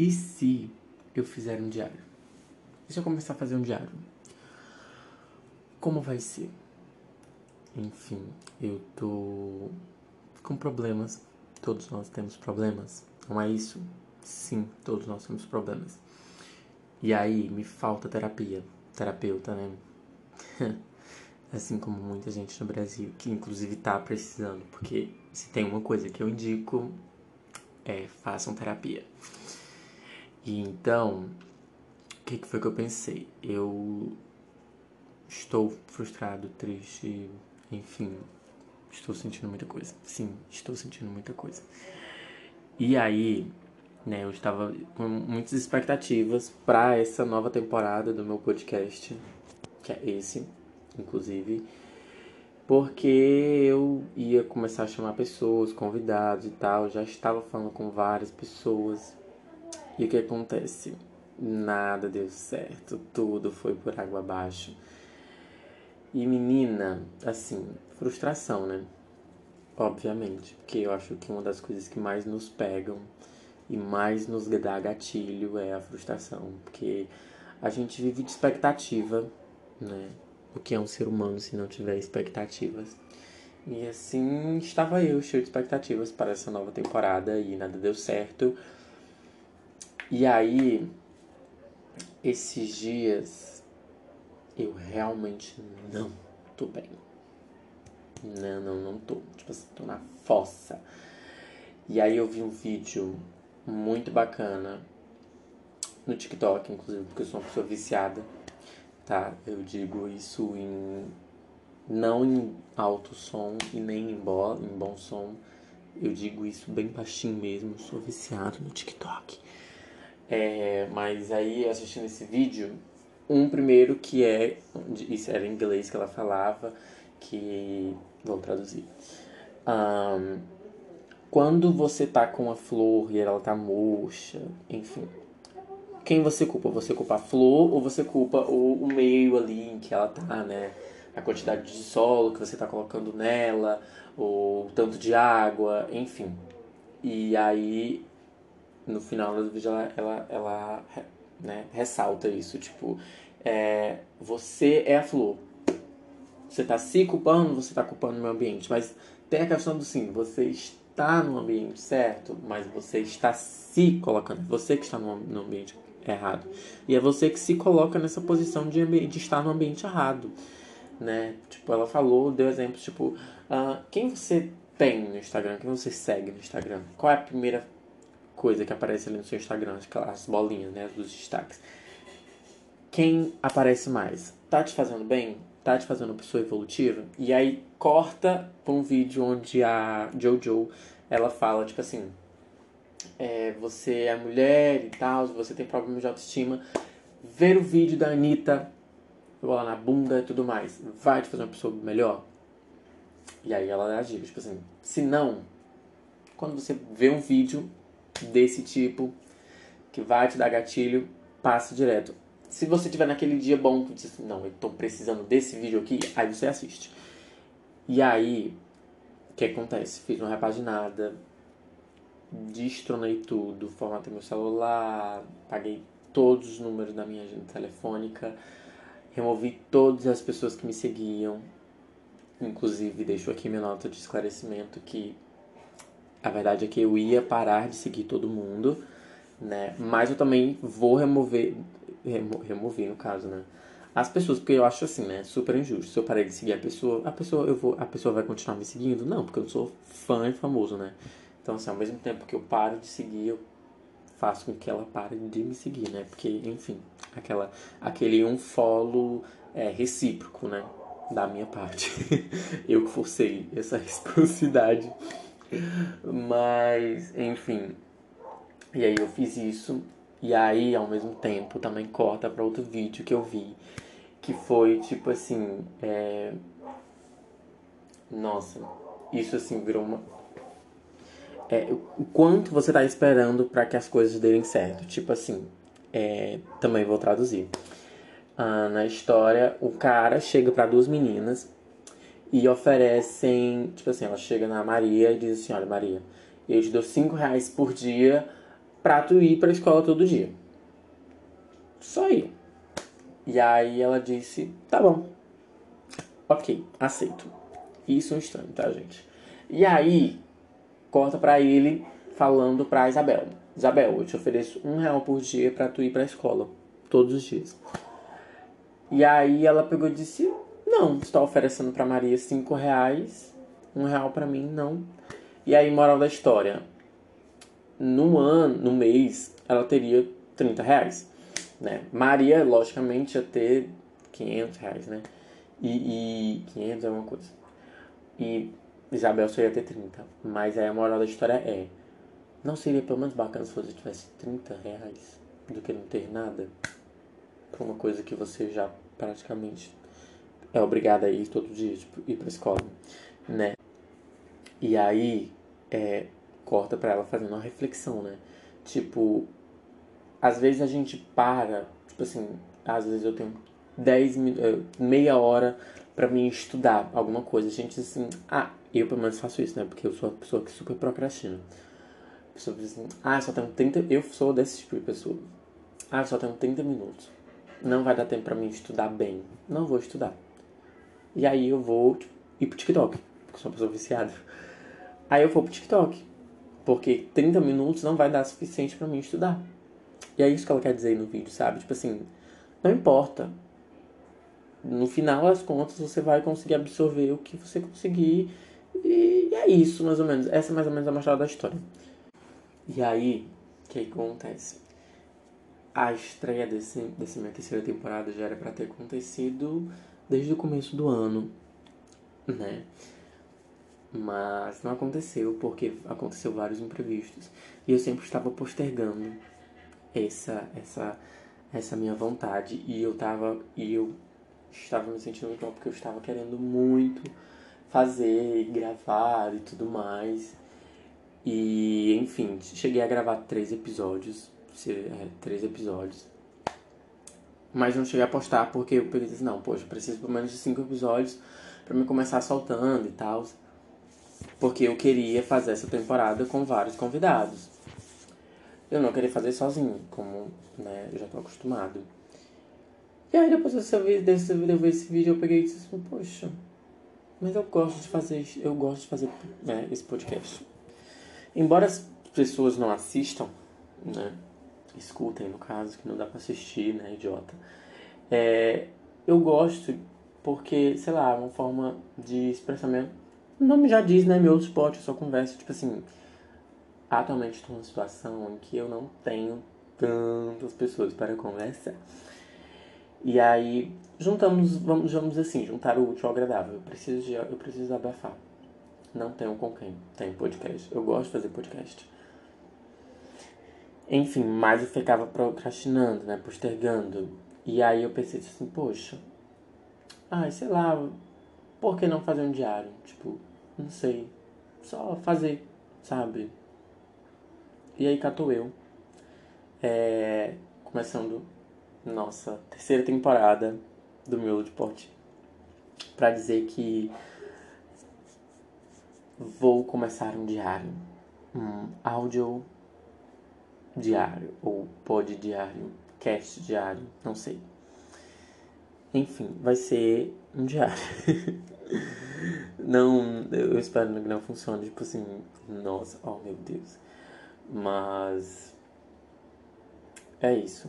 E se eu fizer um diário? Se eu começar a fazer um diário? Como vai ser? Enfim, eu tô com problemas. Todos nós temos problemas. Não é isso? Sim, todos nós temos problemas. E aí me falta terapia, terapeuta, né? assim como muita gente no Brasil, que inclusive tá precisando, porque se tem uma coisa que eu indico é façam terapia. E então, o que, que foi que eu pensei? Eu estou frustrado, triste, enfim, estou sentindo muita coisa. Sim, estou sentindo muita coisa. E aí, né, eu estava com muitas expectativas para essa nova temporada do meu podcast, que é esse, inclusive, porque eu ia começar a chamar pessoas, convidados e tal, já estava falando com várias pessoas. E o que acontece? Nada deu certo, tudo foi por água abaixo. E menina, assim, frustração, né? Obviamente, porque eu acho que uma das coisas que mais nos pegam e mais nos dá gatilho é a frustração, porque a gente vive de expectativa, né? o que é um ser humano se não tiver expectativas. E assim estava eu, cheio de expectativas para essa nova temporada e nada deu certo. E aí, esses dias, eu realmente não tô bem. Não, não, não tô. Tipo assim, tô na fossa. E aí eu vi um vídeo muito bacana no TikTok, inclusive, porque eu sou uma pessoa viciada tá? Eu digo isso em não em alto som e nem em, bo, em bom som. Eu digo isso bem baixinho mesmo, sou viciado no TikTok. É, mas aí assistindo esse vídeo, um primeiro que é, isso era em inglês que ela falava, que vou traduzir. Um, quando você tá com a flor e ela tá murcha, enfim, quem você culpa? Você culpa a flor ou você culpa o, o meio ali em que ela tá, né? A quantidade de solo que você tá colocando nela, o tanto de água, enfim. E aí, no final do vídeo, ela, ela, ela né, ressalta isso, tipo, é, você é a flor. Você tá se culpando, você tá culpando o meio ambiente, mas tem a questão do sim, você está no ambiente certo, mas você está se colocando, você que está no, no ambiente errado. E é você que se coloca nessa posição de, de estar no ambiente errado, né? Tipo, ela falou, deu exemplos, tipo, uh, quem você tem no Instagram, quem você segue no Instagram? Qual é a primeira coisa que aparece ali no seu Instagram? As bolinhas, né? Dos destaques. Quem aparece mais? Tá te fazendo bem? Tá te fazendo uma pessoa evolutiva? E aí corta pra um vídeo onde a Jojo, ela fala, tipo assim é, você é mulher e tal, você tem problemas de autoestima, ver o vídeo da Anitta, bola na bunda e tudo mais, vai te fazer uma pessoa melhor? E aí ela agiu, tipo assim, se não, quando você vê um vídeo desse tipo, que vai te dar gatilho, passe direto. Se você tiver naquele dia bom, que diz assim, não, eu tô precisando desse vídeo aqui, aí você assiste. E aí, o que acontece? Fiz uma repaginada, destronei tudo, formatei meu celular, paguei todos os números da minha agenda telefônica, removi todas as pessoas que me seguiam, inclusive deixo aqui minha nota de esclarecimento que a verdade é que eu ia parar de seguir todo mundo, né? Mas eu também vou remover, remo, remover no caso, né? As pessoas, porque eu acho assim, né? Super injusto. Se eu parei de seguir a pessoa, a pessoa, eu vou, a pessoa vai continuar me seguindo? Não, porque eu sou fã e famoso, né? Então, assim, ao mesmo tempo que eu paro de seguir, eu faço com que ela pare de me seguir, né? Porque, enfim, aquela, aquele um follow é, recíproco, né? Da minha parte. eu que forcei essa reciprocidade. Mas, enfim. E aí eu fiz isso. E aí, ao mesmo tempo, também corta para outro vídeo que eu vi. Que foi tipo assim. É... Nossa, isso assim virou uma é, o quanto você está esperando para que as coisas deem certo. Tipo assim, é, também vou traduzir. Ah, na história, o cara chega para duas meninas e oferecem, tipo assim, ela chega na Maria e diz assim, olha Maria, eu te dou cinco reais por dia pra tu ir pra escola todo dia. Só ir. E aí ela disse, tá bom. Ok, aceito. Isso é um estranho, tá, gente? E aí, corta pra ele falando pra Isabel. Isabel, eu te ofereço um real por dia pra tu ir pra escola. Todos os dias. E aí ela pegou e disse, não, está oferecendo pra Maria cinco reais. Um real pra mim, não. E aí, moral da história. No ano, no mês, ela teria 30 reais. Né? Maria, logicamente, ia ter 500 reais, né? E, e 500 é uma coisa. E Isabel só ia ter 30. Mas aí a moral da história é: não seria pelo menos bacana se você tivesse 30 reais do que não ter nada? Pra uma coisa que você já praticamente é obrigada a ir todo dia, tipo, ir pra escola, né? E aí, é, corta pra ela fazendo uma reflexão, né? Tipo, às vezes a gente para, tipo assim, às vezes eu tenho 10 eh, meia hora para mim estudar alguma coisa. A gente assim, ah, eu pelo menos faço isso, né? Porque eu sou uma pessoa que super procrastina. A pessoa diz assim, ah, só tenho 30. Eu sou desse tipo de pessoa. Ah, só tenho 30 minutos. Não vai dar tempo para mim estudar bem. Não vou estudar. E aí eu vou tipo, ir pro TikTok, porque sou uma pessoa viciada. Aí eu vou pro TikTok. Porque 30 minutos não vai dar suficiente para mim estudar. E é isso que ela quer dizer no vídeo, sabe? Tipo assim, não importa. No final das contas, você vai conseguir absorver o que você conseguir. E é isso, mais ou menos. Essa é mais ou menos a moral da história. E aí, o que acontece? A estreia desse, dessa minha terceira temporada já era para ter acontecido desde o começo do ano, né? Mas não aconteceu porque aconteceu vários imprevistos e eu sempre estava postergando essa essa essa minha vontade e eu tava e eu estava me sentindo mal porque eu estava querendo muito fazer, gravar e tudo mais. E enfim, cheguei a gravar três episódios, é, três episódios. Mas não cheguei a postar porque eu e disse, não, poxa, preciso pelo menos de cinco episódios para me começar soltando e tal. Porque eu queria fazer essa temporada com vários convidados eu não queria fazer sozinho, como né, eu já tô acostumado. E aí depois desse vídeo, desse, eu ver esse vídeo, eu peguei e disse assim, poxa, mas eu gosto de fazer, eu gosto de fazer né, esse podcast. Embora as pessoas não assistam, né, escutem no caso, que não dá pra assistir, né, idiota. É, eu gosto porque, sei lá, é uma forma de expressamento. O nome já diz, né, meu spot, eu só converso, tipo assim, Atualmente estou numa situação em que eu não tenho tantas pessoas para conversar. E aí juntamos, vamos, vamos assim, juntar o útil ao agradável. Eu preciso de, eu preciso abafar. Não tenho com quem. Tenho podcast. Eu gosto de fazer podcast. Enfim, mas eu ficava procrastinando, né? Postergando. E aí eu pensei assim, poxa, ai, sei lá, por que não fazer um diário? Tipo, não sei. Só fazer, sabe? E aí catou eu. É, começando nossa terceira temporada do Miolo de Pote. Pra dizer que vou começar um diário. Um áudio diário, ou pod diário, cast diário, não sei. Enfim, vai ser um diário. não, eu espero que não funcione, tipo assim, nossa, oh meu Deus. Mas é isso.